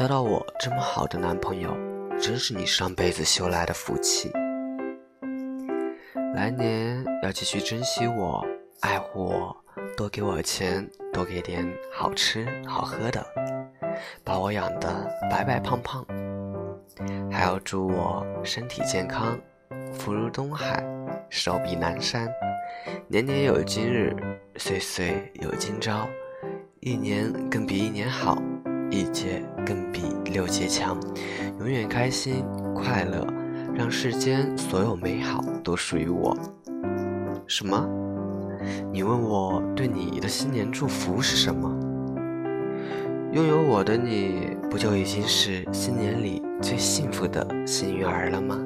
交到我这么好的男朋友，真是你上辈子修来的福气。来年要继续珍惜我，爱护我，多给我钱，多给点好吃好喝的，把我养得白白胖胖，还要祝我身体健康，福如东海，寿比南山，年年有今日，岁岁有今朝，一年更比一年好，一阶更比六阶强，永远开心快乐。让世间所有美好都属于我。什么？你问我对你的新年祝福是什么？拥有我的你不就已经是新年里最幸福的幸运儿了吗？